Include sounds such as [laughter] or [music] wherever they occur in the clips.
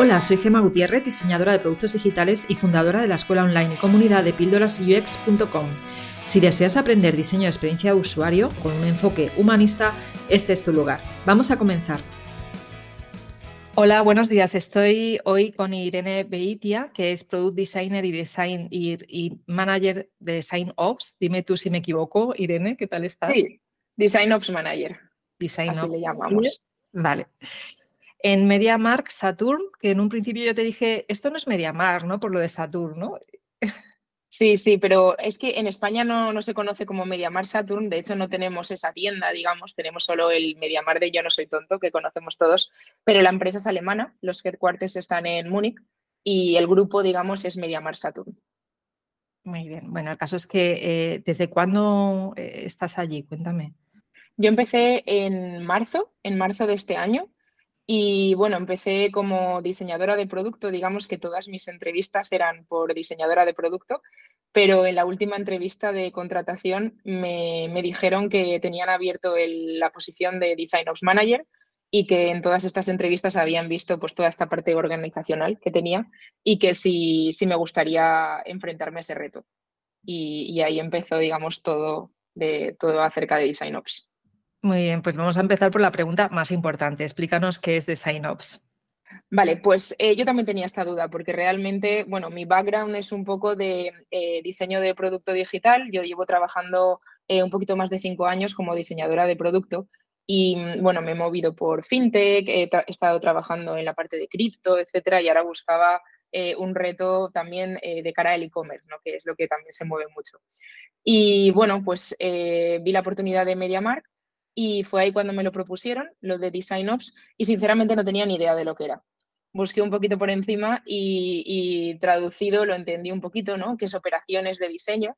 Hola, soy Gema Gutiérrez, diseñadora de productos digitales y fundadora de la escuela online y comunidad de píldorasux.com. Si deseas aprender diseño de experiencia de usuario con un enfoque humanista, este es tu lugar. Vamos a comenzar. Hola, buenos días. Estoy hoy con Irene Beitia, que es Product Designer y Design y, Manager de Design Ops. Dime tú si me equivoco, Irene, ¿qué tal estás? Sí, Design Ops Manager. Design Así le llamamos. Vale en MediaMark Saturn, que en un principio yo te dije, esto no es MediaMark, ¿no? Por lo de Saturn, ¿no? Sí, sí, pero es que en España no, se conoce como MediaMark Saturn, de hecho no tenemos esa tienda, digamos, tenemos solo el MediaMark de Yo no soy tonto, que conocemos todos, pero la empresa es alemana, los headquarters están en Múnich y el grupo, digamos, es MediaMark Saturn. Muy bien, bueno, el caso es que, eh, ¿desde cuándo eh, estás allí? Cuéntame. Yo empecé en marzo, en marzo de este año, y bueno, empecé como diseñadora de producto, digamos que todas mis entrevistas eran por diseñadora de producto, pero en la última entrevista de contratación me, dijeron que tenían abierto la posición de Design Ops Manager y que en todas estas entrevistas habían visto pues toda esta parte organizacional que tenía y que sí, sí me gustaría enfrentarme a ese reto. Y, y ahí empezó, digamos, todo, de, todo acerca de Design Ops. Muy bien, pues vamos a empezar por la pregunta más importante. Explícanos qué es Design Ops. Vale, pues eh, yo también tenía esta duda porque realmente, bueno, mi background es un poco de eh, diseño de producto digital. Yo llevo trabajando eh, un poquito más de cinco años como diseñadora de producto y, bueno, me he movido por fintech, he, estado trabajando en la parte de cripto, etcétera, y ahora buscaba un reto también de cara al e-commerce, ¿no? que es lo que también se mueve mucho. Y bueno, pues vi la oportunidad de MediaMark y fue ahí cuando me lo propusieron, lo de Design Ops, y sinceramente no tenía ni idea de lo que era. Busqué un poquito por encima y, traducido lo entendí un poquito, ¿no? Que es operaciones de diseño.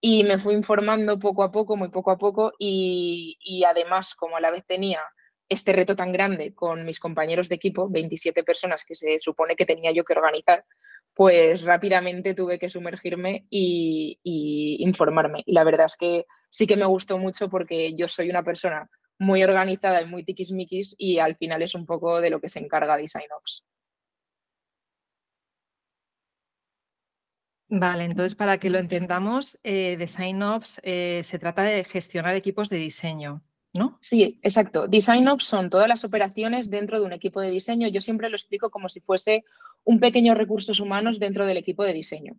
Y me fui informando poco a poco, muy poco a poco, y, además, como a la vez tenía este reto tan grande con mis compañeros de equipo, 27 personas que se supone que tenía yo que organizar, pues rápidamente tuve que sumergirme y, informarme. Y la verdad es que sí que me gustó mucho porque yo soy una persona muy organizada y muy tiquismiquis y al final es un poco de lo que se encarga DesignOps. Vale, entonces para que lo entendamos, eh, DesignOps eh, se trata de gestionar equipos de diseño, ¿no? Sí, exacto. DesignOps son todas las operaciones dentro de un equipo de diseño. Yo siempre lo explico como si fuese un pequeño recursos humanos dentro del equipo de diseño.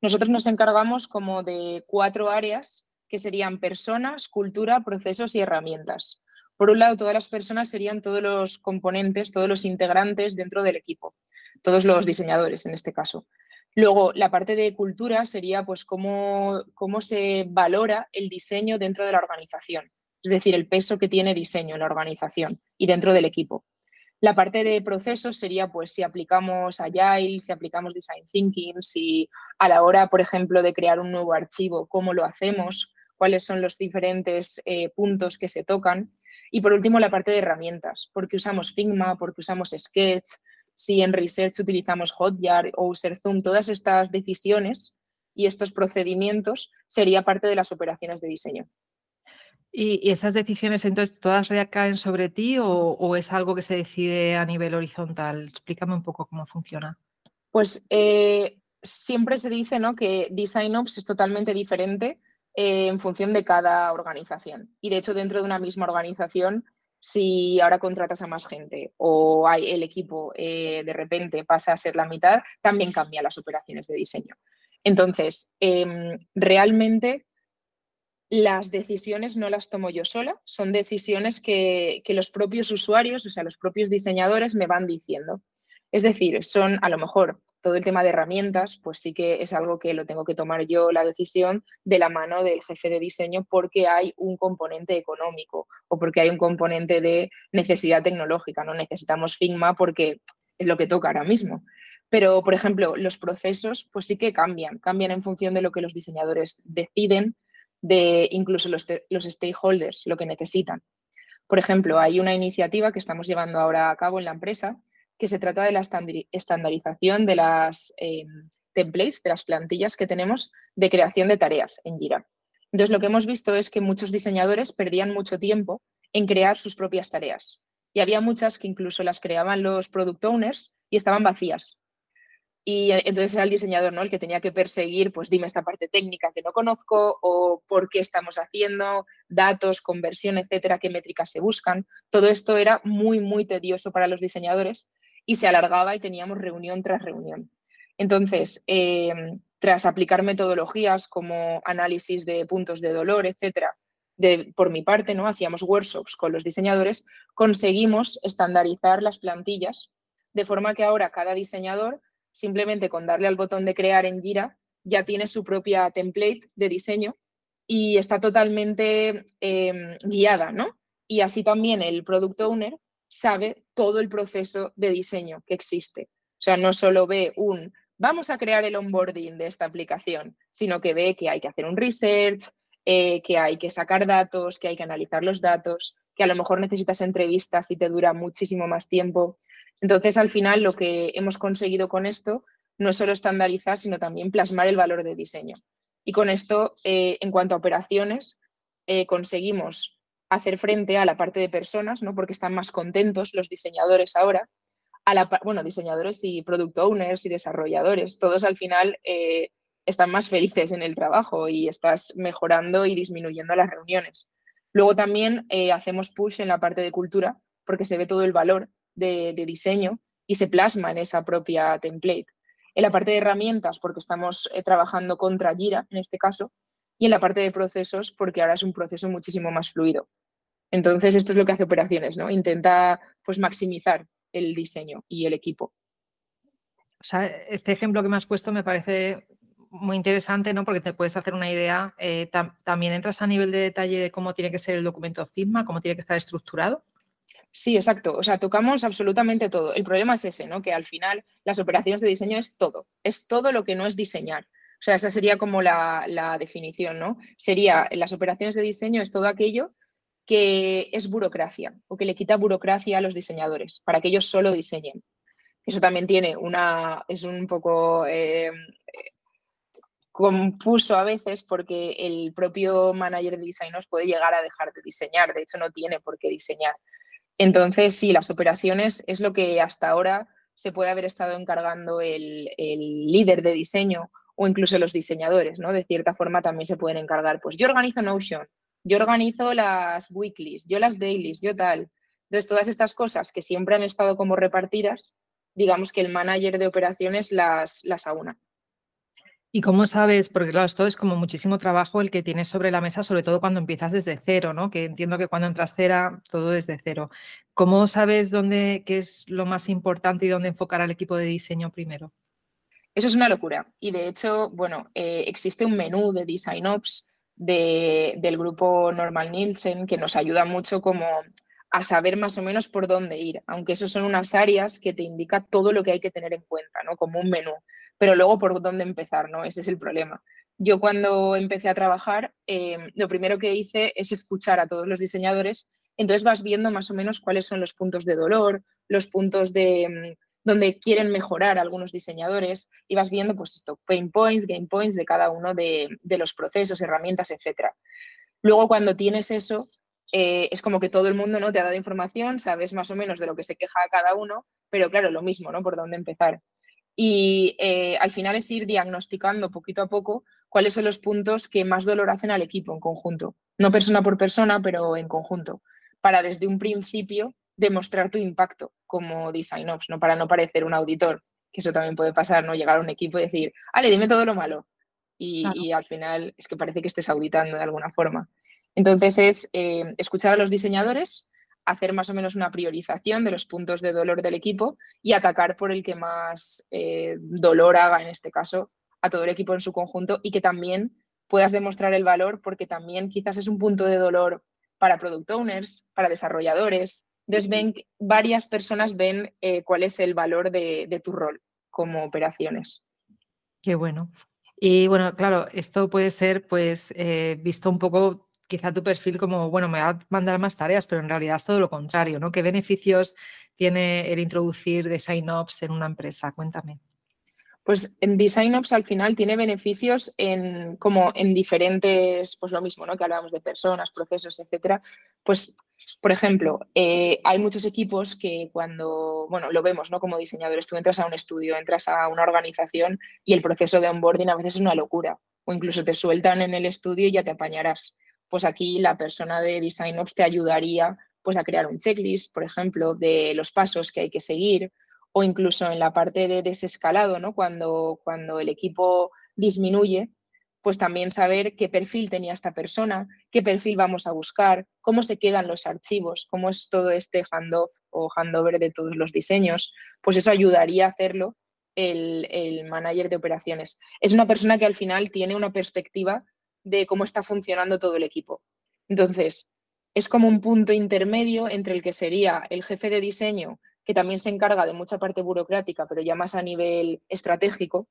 Nosotros nos encargamos como de cuatro áreas que serían personas, cultura, procesos y herramientas. Por un lado, todas las personas serían todos los componentes, todos los integrantes dentro del equipo, todos los diseñadores en este caso. Luego, la parte de cultura sería pues cómo, cómo se valora el diseño dentro de la organización, es decir, el peso que tiene diseño en la organización y dentro del equipo. La parte de procesos sería pues si aplicamos Agile, si aplicamos Design Thinking, si a la hora, por ejemplo, de crear un nuevo archivo, cómo lo hacemos, cuáles son los diferentes eh, puntos que se tocan. Y por último, la parte de herramientas, porque usamos Figma, porque usamos Sketch, si en Research utilizamos Hotjar o Zoom, todas estas decisiones y estos procedimientos sería parte de las operaciones de diseño. ¿Y, esas decisiones entonces todas recaen sobre ti o, es algo que se decide a nivel horizontal? Explícame un poco cómo funciona. Pues eh, siempre se dice ¿no? que Design Ops es totalmente diferente eh, en función de cada organización. Y de hecho, dentro de una misma organización, si ahora contratas a más gente o el equipo eh, de repente pasa a ser la mitad, también cambia las operaciones de diseño. Entonces, em, realmente las decisiones no las tomo yo sola, son decisiones que, los propios usuarios, o sea, los propios diseñadores me van diciendo. Es decir, son a lo mejor todo el tema de herramientas, pues sí que es algo que lo tengo que tomar yo la decisión de la mano del jefe de diseño porque hay un componente económico o porque hay un componente de necesidad tecnológica. No necesitamos Figma porque es lo que toca ahora mismo. Pero, por ejemplo, los procesos, pues sí que cambian, cambian en función de lo que los diseñadores deciden de incluso los, stakeholders, lo que necesitan. Por ejemplo, hay una iniciativa que estamos llevando ahora a cabo en la empresa que se trata de la estandarización de las em, templates, de las plantillas que tenemos de creación de tareas en Jira. Entonces, lo que hemos visto es que muchos diseñadores perdían mucho tiempo en crear sus propias tareas. y había muchas que incluso las creaban los product owners y estaban vacías. Y entonces era el diseñador ¿no? el que tenía que perseguir, pues dime esta parte técnica que no conozco o por qué estamos haciendo, datos, conversión, etcétera, qué métricas se buscan. Todo esto era muy, muy tedioso para los diseñadores y se alargaba y teníamos reunión tras reunión. Entonces, em, tras aplicar metodologías como análisis de puntos de dolor, etcétera, de, por mi parte, ¿no? hacíamos workshops con los diseñadores, conseguimos estandarizar las plantillas de forma que ahora cada diseñador, simplemente con darle al botón de crear en Jira, ya tiene su propia template de diseño y está totalmente em, guiada, ¿no? Y así también el product owner sabe todo el proceso de diseño que existe. O sea, no solo ve un vamos a crear el onboarding de esta aplicación, sino que ve que hay que hacer un research, eh, que hay que sacar datos, que hay que analizar los datos, que a lo mejor necesitas entrevistas y te dura muchísimo más tiempo. Entonces, al final, lo que hemos conseguido con esto no es solo estandarizar, sino también plasmar el valor de diseño. Y con esto, eh, en cuanto a operaciones, eh, conseguimos hacer frente a la parte de personas, ¿no? porque están más contentos los diseñadores ahora, a la, bueno, diseñadores y product owners y desarrolladores, todos al final eh, están más felices en el trabajo y estás mejorando y disminuyendo las reuniones. Luego también hacemos push en la parte de cultura porque se ve todo el valor de, diseño y se plasma en esa propia template. En la parte de herramientas porque estamos eh, trabajando contra Jira en este caso y en la parte de procesos porque ahora es un proceso muchísimo más fluido. Entonces, esto es lo que hace operaciones, ¿no? Intenta pues maximizar el diseño y el equipo. Este ejemplo que me has puesto me parece muy interesante, ¿no? Porque te puedes hacer una idea. Eh, también entras a nivel de detalle de cómo tiene que ser el documento Figma, cómo tiene que estar estructurado. Sí, exacto. O sea, tocamos absolutamente todo. El problema es ese, ¿no? Que al final las operaciones de diseño es todo. Es todo lo que no es diseñar. O sea, esa sería como la, definición, ¿no? Sería las operaciones de diseño es todo aquello que es burocracia o que le quita burocracia a los diseñadores para que ellos solo diseñen. Eso también tiene una, es un poco eh, confuso a veces porque el propio manager de diseño puede llegar a dejar de diseñar, de hecho no tiene por qué diseñar. Entonces, sí, las operaciones es lo que hasta ahora se puede haber estado encargando el, líder de diseño o incluso los diseñadores, ¿no? De cierta forma también se pueden encargar, pues yo organizo Notion, yo organizo las weeklies, yo las dailies, yo tal. Entonces, todas estas cosas que siempre han estado como repartidas, digamos que el manager de operaciones las, las aúna. ¿Y cómo sabes? Porque claro, esto es como muchísimo trabajo el que tienes sobre la mesa, sobre todo cuando empiezas desde cero, ¿no? Que entiendo que cuando entras cera, todo desde cero. ¿Cómo sabes dónde, qué es lo más importante y dónde enfocar al equipo de diseño primero? Eso es una locura. Y de hecho, bueno, eh, existe un menú de Design Ops del grupo Normal Nielsen, que nos ayuda mucho como a saber más o menos por dónde ir, aunque eso son unas áreas que te indica todo lo que hay que tener en cuenta, ¿no? Como un menú, pero luego por dónde empezar, ¿no? Ese es el problema. Yo cuando empecé a trabajar, em, lo primero que hice es escuchar a todos los diseñadores, entonces vas viendo más o menos cuáles son los puntos de dolor, los puntos de, em, donde quieren mejorar algunos diseñadores y vas viendo pues esto, pain points, game points de cada uno de, los procesos, herramientas, etc. Luego cuando tienes eso, eh, es como que todo el mundo ¿no? te ha dado información, sabes más o menos de lo que se queja cada uno, pero claro, lo mismo, ¿no? Por dónde empezar. Y eh, al final es ir diagnosticando poquito a poco cuáles son los puntos que más dolor hacen al equipo en conjunto. No persona por persona, pero en conjunto. Para desde un principio demostrar tu impacto como design ops, ¿no? Para no parecer un auditor, que eso también puede pasar, ¿no? Llegar a un equipo y decir, ale, dime todo lo malo. Y, al final es que parece que estés auditando de alguna forma. Entonces es eh, escuchar a los diseñadores, hacer más o menos una priorización de los puntos de dolor del equipo y atacar por el que más eh, dolor haga, en este caso, a todo el equipo en su conjunto y que también puedas demostrar el valor porque también quizás es un punto de dolor para product owners, para desarrolladores, entonces, ven, varias personas ven eh, cuál es el valor de, tu rol como operaciones. Qué bueno. Y bueno, claro, esto puede ser, pues, eh, visto un poco quizá tu perfil como, bueno, me va a mandar más tareas, pero en realidad es todo lo contrario, ¿no? ¿Qué beneficios tiene el introducir Design Ops en una empresa? Cuéntame. Pues en Design Ops al final tiene beneficios en como en diferentes, pues lo mismo, ¿no? Que hablábamos de personas, procesos, etcétera, Pues, por ejemplo, eh, hay muchos equipos que cuando, bueno, lo vemos, ¿no? Como diseñadores, tú entras a un estudio, entras a una organización y el proceso de onboarding a veces es una locura. O incluso te sueltan en el estudio y ya te apañarás. Pues aquí la persona de Design Ops te ayudaría pues a crear un checklist, por ejemplo, de los pasos que hay que seguir, o incluso en la parte de desescalado, ¿no? Cuando, cuando el equipo disminuye, pues también saber qué perfil tenía esta persona, qué perfil vamos a buscar, cómo se quedan los archivos, cómo es todo este handoff o handover de todos los diseños, pues eso ayudaría a hacerlo el, el manager de operaciones. Es una persona que al final tiene una perspectiva de cómo está funcionando todo el equipo. Entonces, es como un punto intermedio entre el que sería el jefe de diseño, que también se encarga de mucha parte burocrática, pero ya más a nivel estratégico,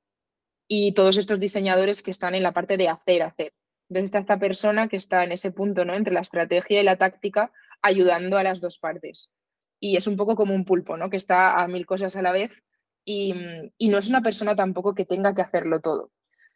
y todos estos diseñadores que están en la parte de hacer, hacer. Entonces está esta persona que está en ese punto, ¿no? Entre la estrategia y la táctica, ayudando a las dos partes. Y es un poco como un pulpo, ¿no? Que está a mil cosas a la vez y, no es una persona tampoco que tenga que hacerlo todo.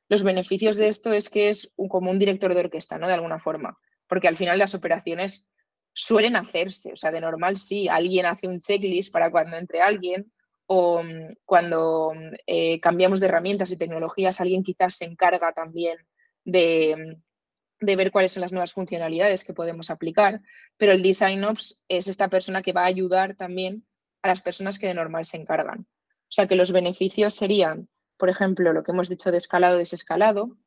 Los beneficios de esto es que es como un director de orquesta, ¿no? De alguna forma, porque al final las operaciones suelen hacerse, o sea, de normal sí, alguien hace un checklist para cuando entre alguien, o mm, cuando mm, eh, cambiamos de herramientas y tecnologías, alguien quizás se encarga también mm, de, ver cuáles son las nuevas funcionalidades que podemos aplicar, pero el Design Ops es esta persona que va a ayudar también a las personas que de normal se encargan. O sea que los beneficios serían, por ejemplo, lo que hemos dicho de escalado, desescalado,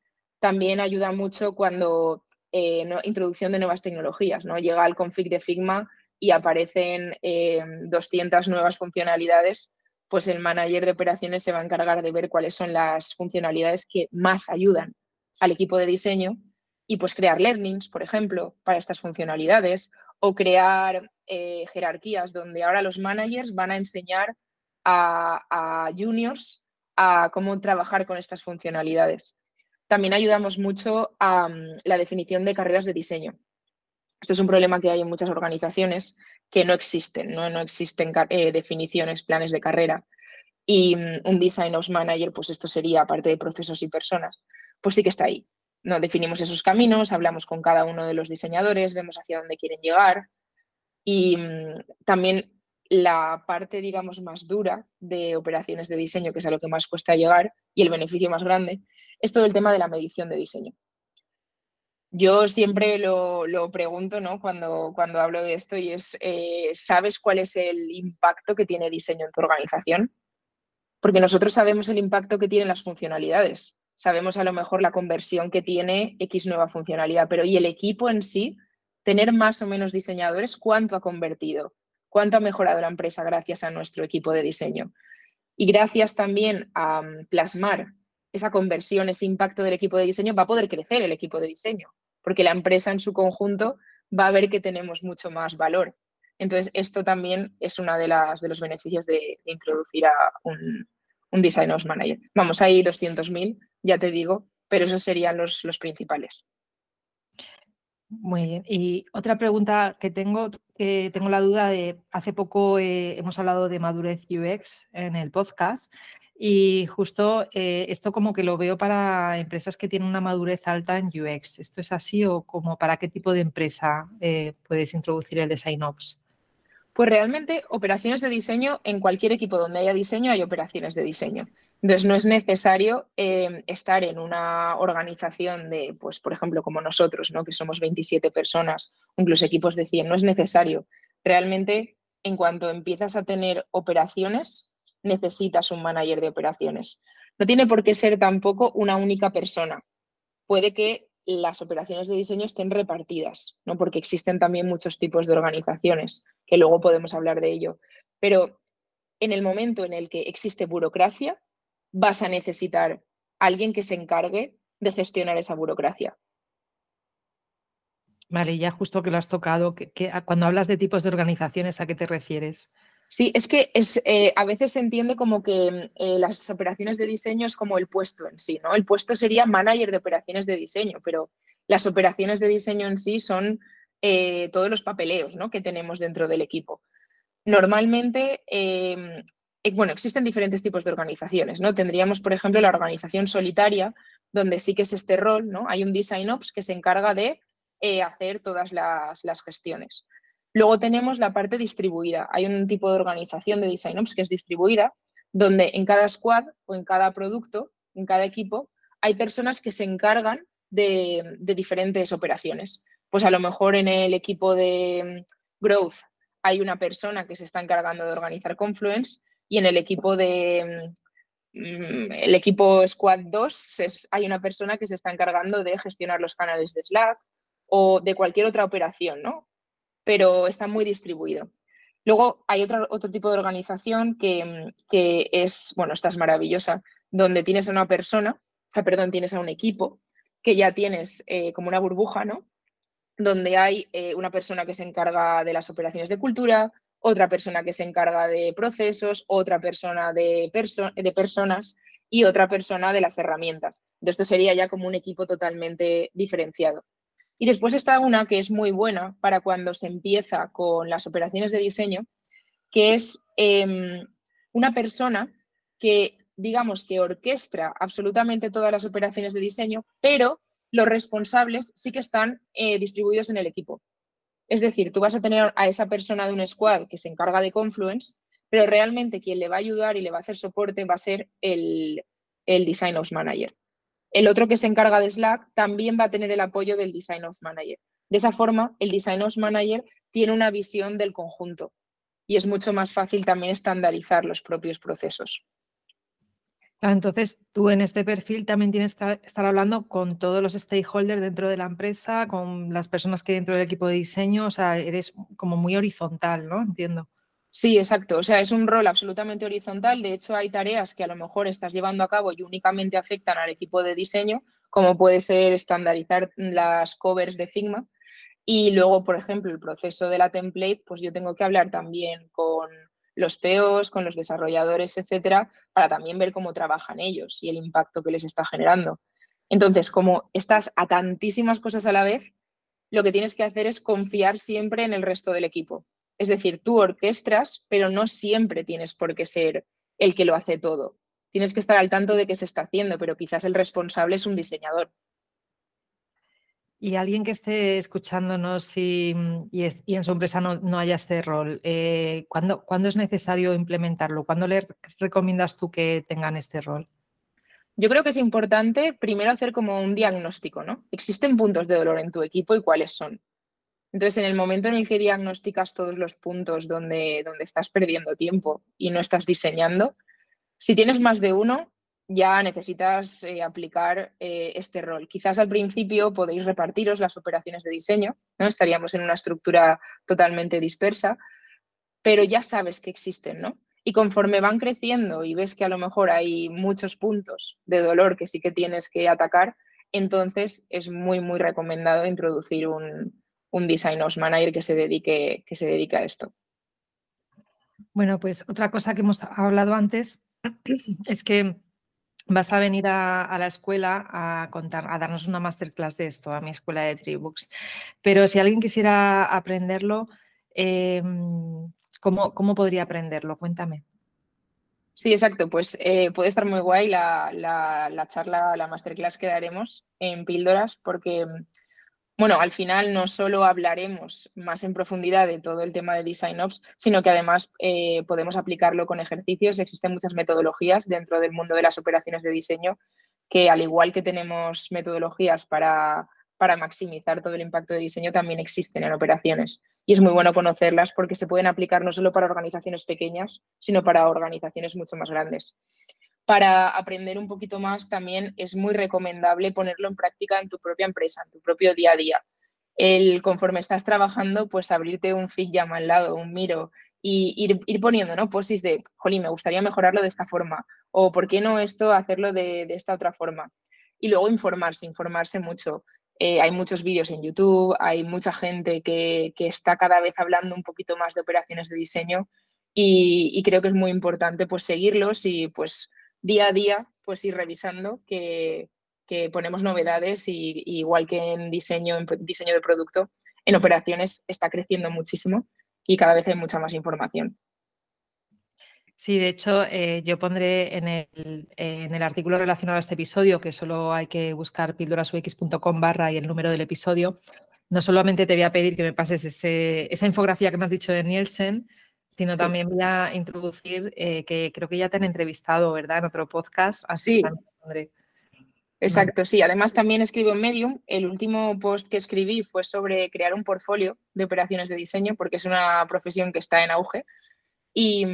también ayuda mucho cuando eh, introducción de nuevas tecnologías, ¿no? Llega al config de Figma y aparecen 200 eh, nuevas funcionalidades pues el manager de operaciones se va a encargar de ver cuáles son las funcionalidades que más ayudan al equipo de diseño y pues crear learnings, por ejemplo, para estas funcionalidades o crear eh, jerarquías donde ahora los managers van a enseñar a, juniors cómo trabajar con estas funcionalidades. También ayudamos mucho a mm, la definición de carreras de diseño. Esto es un problema que hay en muchas organizaciones que no existen, no, no existen eh, definiciones, planes de carrera. Y mm, un Design Ops Manager, pues esto sería parte de procesos y personas, pues sí que está ahí. No definimos esos caminos, hablamos con cada uno de los diseñadores, vemos hacia dónde quieren llegar y mm, también la parte, digamos, más dura de operaciones de diseño, que es a lo que más cuesta llegar y el beneficio más grande, es todo el tema de la medición de diseño. Yo siempre lo, pregunto ¿no? cuando, cuando hablo de esto y es, eh, ¿sabes cuál es el impacto que tiene diseño en tu organización? Porque nosotros sabemos el impacto que tienen las funcionalidades, sabemos a lo mejor la conversión que tiene X nueva funcionalidad, pero ¿y el equipo en sí? Tener más o menos diseñadores, ¿cuánto ha convertido? ¿Cuánto ha mejorado la empresa gracias a nuestro equipo de diseño? Y gracias también a mm, plasmar esa conversión, ese impacto del equipo de diseño, va a poder crecer el equipo de diseño porque la empresa en su conjunto va a ver que tenemos mucho más valor. Entonces, esto también es uno de, de los beneficios de, introducir a un, un Design Ops Manager. Vamos, hay 200.000, ya te digo, pero esos serían los, los principales. Muy bien. Y otra pregunta que tengo, que tengo la duda de, hace poco eh, hemos hablado de madurez UX en el podcast y justo eh, esto como que lo veo para empresas que tienen una madurez alta en UX. ¿Esto es así o como para qué tipo de empresa eh, puedes introducir el Design Ops? Pues realmente operaciones de diseño, en cualquier equipo donde haya diseño hay operaciones de diseño. Entonces no es necesario eh, estar en una organización de, pues por ejemplo, como nosotros, ¿no? que somos 27 personas, incluso equipos de 100, no es necesario. Realmente, en cuanto empiezas a tener operaciones, necesitas un manager de operaciones. No tiene por qué ser tampoco una única persona. Puede que las operaciones de diseño estén repartidas, ¿no? porque existen también muchos tipos de organizaciones, que luego podemos hablar de ello. Pero en el momento en el que existe burocracia, vas a necesitar alguien que se encargue de gestionar esa burocracia. Vale, ya justo que lo has tocado, que, cuando hablas de tipos de organizaciones, ¿a qué te refieres? Sí, es que es, eh, a veces se entiende como que eh, las operaciones de diseño es como el puesto en sí, ¿no? El puesto sería manager de operaciones de diseño, pero las operaciones de diseño en sí son eh, todos los papeleos ¿no? que tenemos dentro del equipo. Normalmente, bueno, existen diferentes tipos de organizaciones, ¿no? Tendríamos, por ejemplo, la organización solitaria, donde sí que es este rol, ¿no? Hay un design ops que se encarga de eh, hacer todas las, gestiones. Luego tenemos la parte distribuida. Hay un tipo de organización de Design Ops que es distribuida, donde en cada squad o en cada producto, en cada equipo, hay personas que se encargan de, de diferentes operaciones. Pues a lo mejor en el equipo de mm, Growth hay una persona que se está encargando de organizar Confluence y en el equipo de mm, Mm, el equipo Squad 2 hay una persona que se está encargando de gestionar los canales de Slack o de cualquier otra operación, ¿no? Pero está muy distribuido. Luego hay otro, otro tipo de organización que, es, bueno, esta es maravillosa, donde tienes a una persona, ah, perdón, tienes a un equipo que ya tienes eh, como una burbuja, ¿no? Donde hay eh, una persona que se encarga de las operaciones de cultura, otra persona que se encarga de procesos, otra persona de, personas y otra persona de las herramientas. Esto sería ya como un equipo totalmente diferenciado. Y después está una que es muy buena para cuando se empieza con las operaciones de diseño, que es em, una persona que, digamos, que orquestra absolutamente todas las operaciones de diseño, pero los responsables sí que están eh, distribuidos en el equipo. Es decir, tú vas a tener a esa persona de un squad que se encarga de Confluence, pero realmente quien le va a ayudar y le va a hacer soporte va a ser el, el Design Ops Manager. El otro que se encarga de Slack también va a tener el apoyo del Design Ops Manager. De esa forma, el Design Ops Manager tiene una visión del conjunto y es mucho más fácil también estandarizar los propios procesos. Entonces, tú en este perfil también tienes que estar hablando con todos los stakeholders dentro de la empresa, con las personas que dentro del equipo de diseño, o sea, eres como muy horizontal, ¿no? Entiendo. Sí, exacto. O sea, es un rol absolutamente horizontal. De hecho, hay tareas que a lo mejor estás llevando a cabo y únicamente afectan al equipo de diseño, como puede ser estandarizar las covers de Figma. Y luego, por ejemplo, el proceso de la template, pues yo tengo que hablar también con los POs, con los desarrolladores, etcétera, para también ver cómo trabajan ellos y el impacto que les está generando. Entonces, como estás a tantísimas cosas a la vez, lo que tienes que hacer es confiar siempre en el resto del equipo. Es decir, tú orquestras, pero no siempre tienes por qué ser el que lo hace todo. Tienes que estar al tanto de qué se está haciendo, pero quizás el responsable es un diseñador. Y alguien que esté escuchándonos y, y, en su empresa no, haya este rol, eh, ¿cuándo, es necesario implementarlo? ¿Cuándo le recomiendas tú que tengan este rol? Yo creo que es importante primero hacer como un diagnóstico, ¿no? ¿Existen puntos de dolor en tu equipo y cuáles son? Entonces, en el momento en el que diagnosticas todos los puntos donde, donde estás perdiendo tiempo y no estás diseñando, si tienes más de uno, ya necesitas eh, aplicar eh, este rol. Quizás al principio podéis repartiros las operaciones de diseño, ¿no? estaríamos en una estructura totalmente dispersa, pero ya sabes que existen, ¿no? Y conforme van creciendo y ves que a lo mejor hay muchos puntos de dolor que sí que tienes que atacar, entonces es muy, muy recomendado introducir un, un Design Manager que se, dedique, que se dedique a esto. Bueno, pues otra cosa que hemos hablado antes es que vas a venir a, la escuela a contar, a darnos una masterclass de esto, a mi escuela de Tribooks. Pero si alguien quisiera aprenderlo, em, ¿cómo, podría aprenderlo? Cuéntame. Sí, exacto. Pues eh, puede estar muy guay la, la, la charla, la masterclass que daremos en Píldoras, porque bueno, al final no solo hablaremos más en profundidad de todo el tema de Design Ops, sino que además eh, podemos aplicarlo con ejercicios. Existen muchas metodologías dentro del mundo de las operaciones de diseño que al igual que tenemos metodologías para, para maximizar todo el impacto de diseño, también existen en operaciones. Y es muy bueno conocerlas porque se pueden aplicar no solo para organizaciones pequeñas, sino para organizaciones mucho más grandes para aprender un poquito más también es muy recomendable ponerlo en práctica en tu propia empresa, en tu propio día a día. El conforme estás trabajando, pues abrirte un llama al lado, un miro y ir, poniendo, ¿no? Posis de, jolín, me gustaría mejorarlo de esta forma o por qué no esto hacerlo de, esta otra forma. Y luego informarse, informarse mucho. Eh, hay muchos vídeos en YouTube, hay mucha gente que, está cada vez hablando un poquito más de operaciones de diseño y, y creo que es muy importante pues seguirlos y pues día a día pues ir revisando que, ponemos novedades y, igual que en diseño, en diseño de producto, en operaciones está creciendo muchísimo y cada vez hay mucha más información. Sí, de hecho, eh, yo pondré en el, en el, artículo relacionado a este episodio, que solo hay que buscar pildorasux.com barra y el número del episodio, no solamente te voy a pedir que me pases esa infografía que me has dicho de Nielsen, sino también voy a introducir eh, que creo que ya te han entrevistado, ¿verdad? En otro podcast. Así sí. Exacto, sí. Además también escribo en Medium. El último post que escribí fue sobre crear un portfolio de operaciones de diseño, porque es una profesión que está en auge. Y,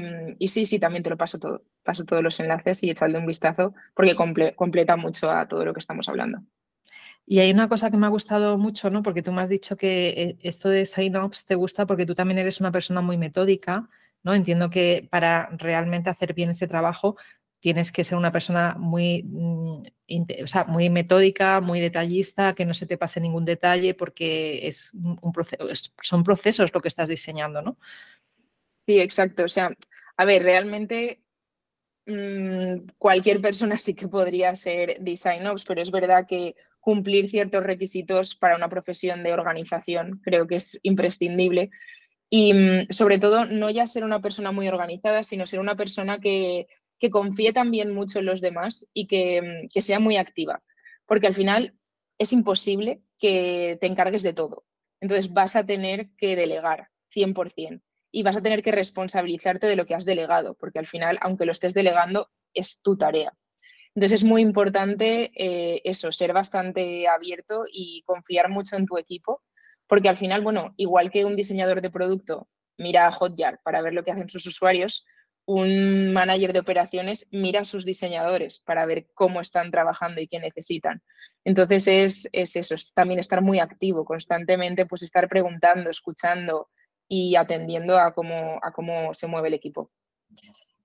sí, sí, también te lo paso todo. Paso todos los enlaces y echadle un vistazo porque completa mucho a todo lo que estamos hablando. Y hay una cosa que me ha gustado mucho, ¿no? Porque tú me has dicho que eh, esto de sign-ups te gusta porque tú también eres una persona muy metódica, ¿no? Entiendo que para realmente hacer bien este trabajo tienes que ser una persona muy, mm, muy metódica, muy detallista, que no se te pase ningún detalle porque es un proceso, son procesos lo que estás diseñando, ¿no? Sí, exacto. O sea, a ver, realmente mm, cualquier persona [laughs] sí que podría ser design ops, pero es verdad que cumplir ciertos requisitos para una profesión de organización creo que es imprescindible. Y mm, sobre todo, no ya ser una persona muy organizada, sino ser una persona que que confíe también mucho en los demás y mm, que, sea muy activa, porque al final es imposible que te encargues de todo. Entonces vas a tener que delegar 100% y vas a tener que responsabilizarte de lo que has delegado, porque al final, aunque lo estés delegando, es tu tarea. Entonces es muy importante eh, eso, ser bastante abierto y confiar mucho en tu equipo, porque al final, bueno, igual que un diseñador de producto mira a Hotjar para ver lo que hacen sus usuarios, un manager de operaciones mira a sus diseñadores para ver cómo están trabajando y qué necesitan. Entonces es, eso, es también estar muy activo constantemente, pues estar preguntando, escuchando y atendiendo a cómo, a cómo se mueve el equipo.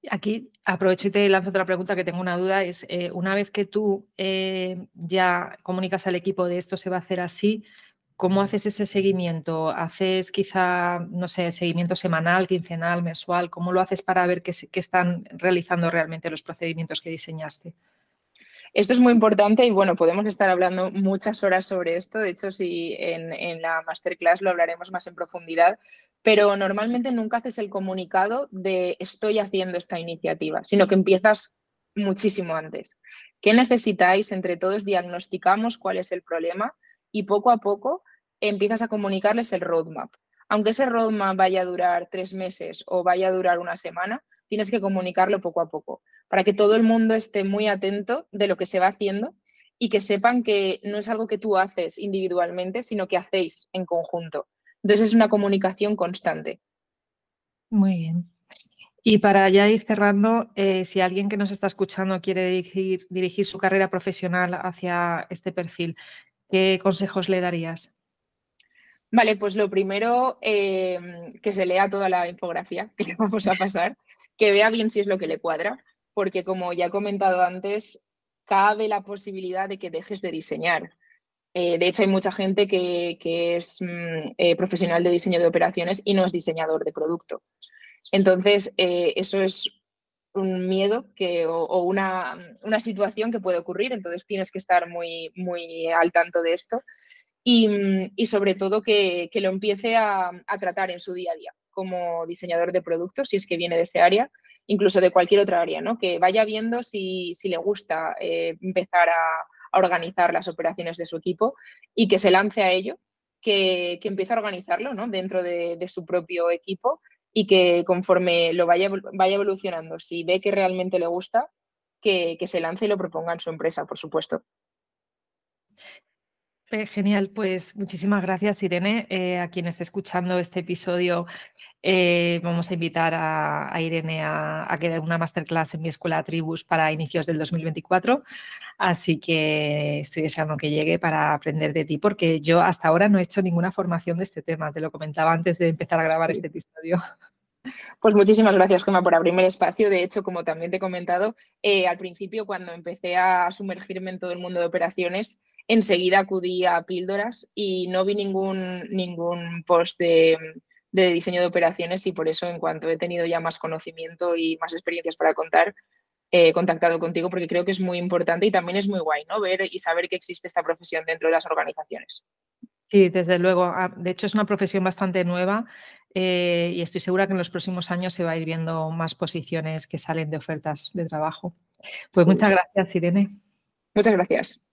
Aquí aprovecho y te lanzo otra pregunta que tengo una duda, es eh, una vez que tú eh, ya comunicas al equipo de esto se va a hacer así, ¿Cómo haces ese seguimiento? ¿Haces quizá, no sé, seguimiento semanal, quincenal, mensual? ¿Cómo lo haces para ver qué, están realizando realmente los procedimientos que diseñaste? Esto es muy importante y bueno, podemos estar hablando muchas horas sobre esto. De hecho, si en, en, la masterclass lo hablaremos más en profundidad, pero normalmente nunca haces el comunicado de estoy haciendo esta iniciativa, sino que empiezas muchísimo antes. ¿Qué necesitáis? Entre todos diagnosticamos cuál es el problema y poco a poco empiezas a comunicarles el roadmap. Aunque ese roadmap vaya a durar tres meses o vaya a durar una semana, tienes que comunicarlo poco a poco para que todo el mundo esté muy atento de lo que se va haciendo y que sepan que no es algo que tú haces individualmente, sino que hacéis en conjunto. Entonces es una comunicación constante. Muy bien. Y para ya ir cerrando, eh, si alguien que nos está escuchando quiere dirigir, dirigir, su carrera profesional hacia este perfil, ¿qué consejos le darías? Vale, pues lo primero, em, que se lea toda la infografía que le [laughs] vamos a pasar, que vea bien si es lo que le cuadra, porque como ya he comentado antes, cabe la posibilidad de que dejes de diseñar. Eh, de hecho, hay mucha gente que, es mm, eh, profesional de diseño de operaciones y no es diseñador de producto. Entonces, eh, eso es un miedo que, o, una, una, situación que puede ocurrir, entonces tienes que estar muy, muy al tanto de esto y, y sobre todo que, que lo empiece a, a, tratar en su día a día como diseñador de productos, si es que viene de ese área, incluso de cualquier otra área, ¿no? que vaya viendo si, si le gusta eh, empezar a, a, organizar las operaciones de su equipo y que se lance a ello, que, que empiece a organizarlo ¿no? dentro de, de su propio equipo y que conforme lo vaya, vaya evolucionando, si ve que realmente le gusta, que, que se lance y lo proponga en su empresa, por supuesto. Genial, pues muchísimas gracias Irene. Eh, a quien esté escuchando este episodio, eh, vamos a invitar a, Irene a, a, que dé una masterclass en mi escuela Tribus para inicios del 2024. Así que estoy deseando que llegue para aprender de ti, porque yo hasta ahora no he hecho ninguna formación de este tema. Te lo comentaba antes de empezar a grabar este episodio. [laughs] Pues muchísimas gracias, Gemma, por abrirme el espacio. De hecho, como también te he comentado, eh, al principio, cuando empecé a sumergirme en todo el mundo de operaciones, enseguida acudí a píldoras y no vi ningún, ningún post de, diseño de operaciones y por eso en cuanto he tenido ya más conocimiento y más experiencias para contar, he contactado contigo porque creo que es muy importante y también es muy guay, ¿no? Ver y saber que existe esta profesión dentro de las organizaciones. Sí, desde luego. Ah, de hecho, es una profesión bastante nueva eh, y estoy segura que en los próximos años se va a ir viendo más posiciones que salen de ofertas de trabajo. Pues muchas gracias, Irene. Muchas gracias.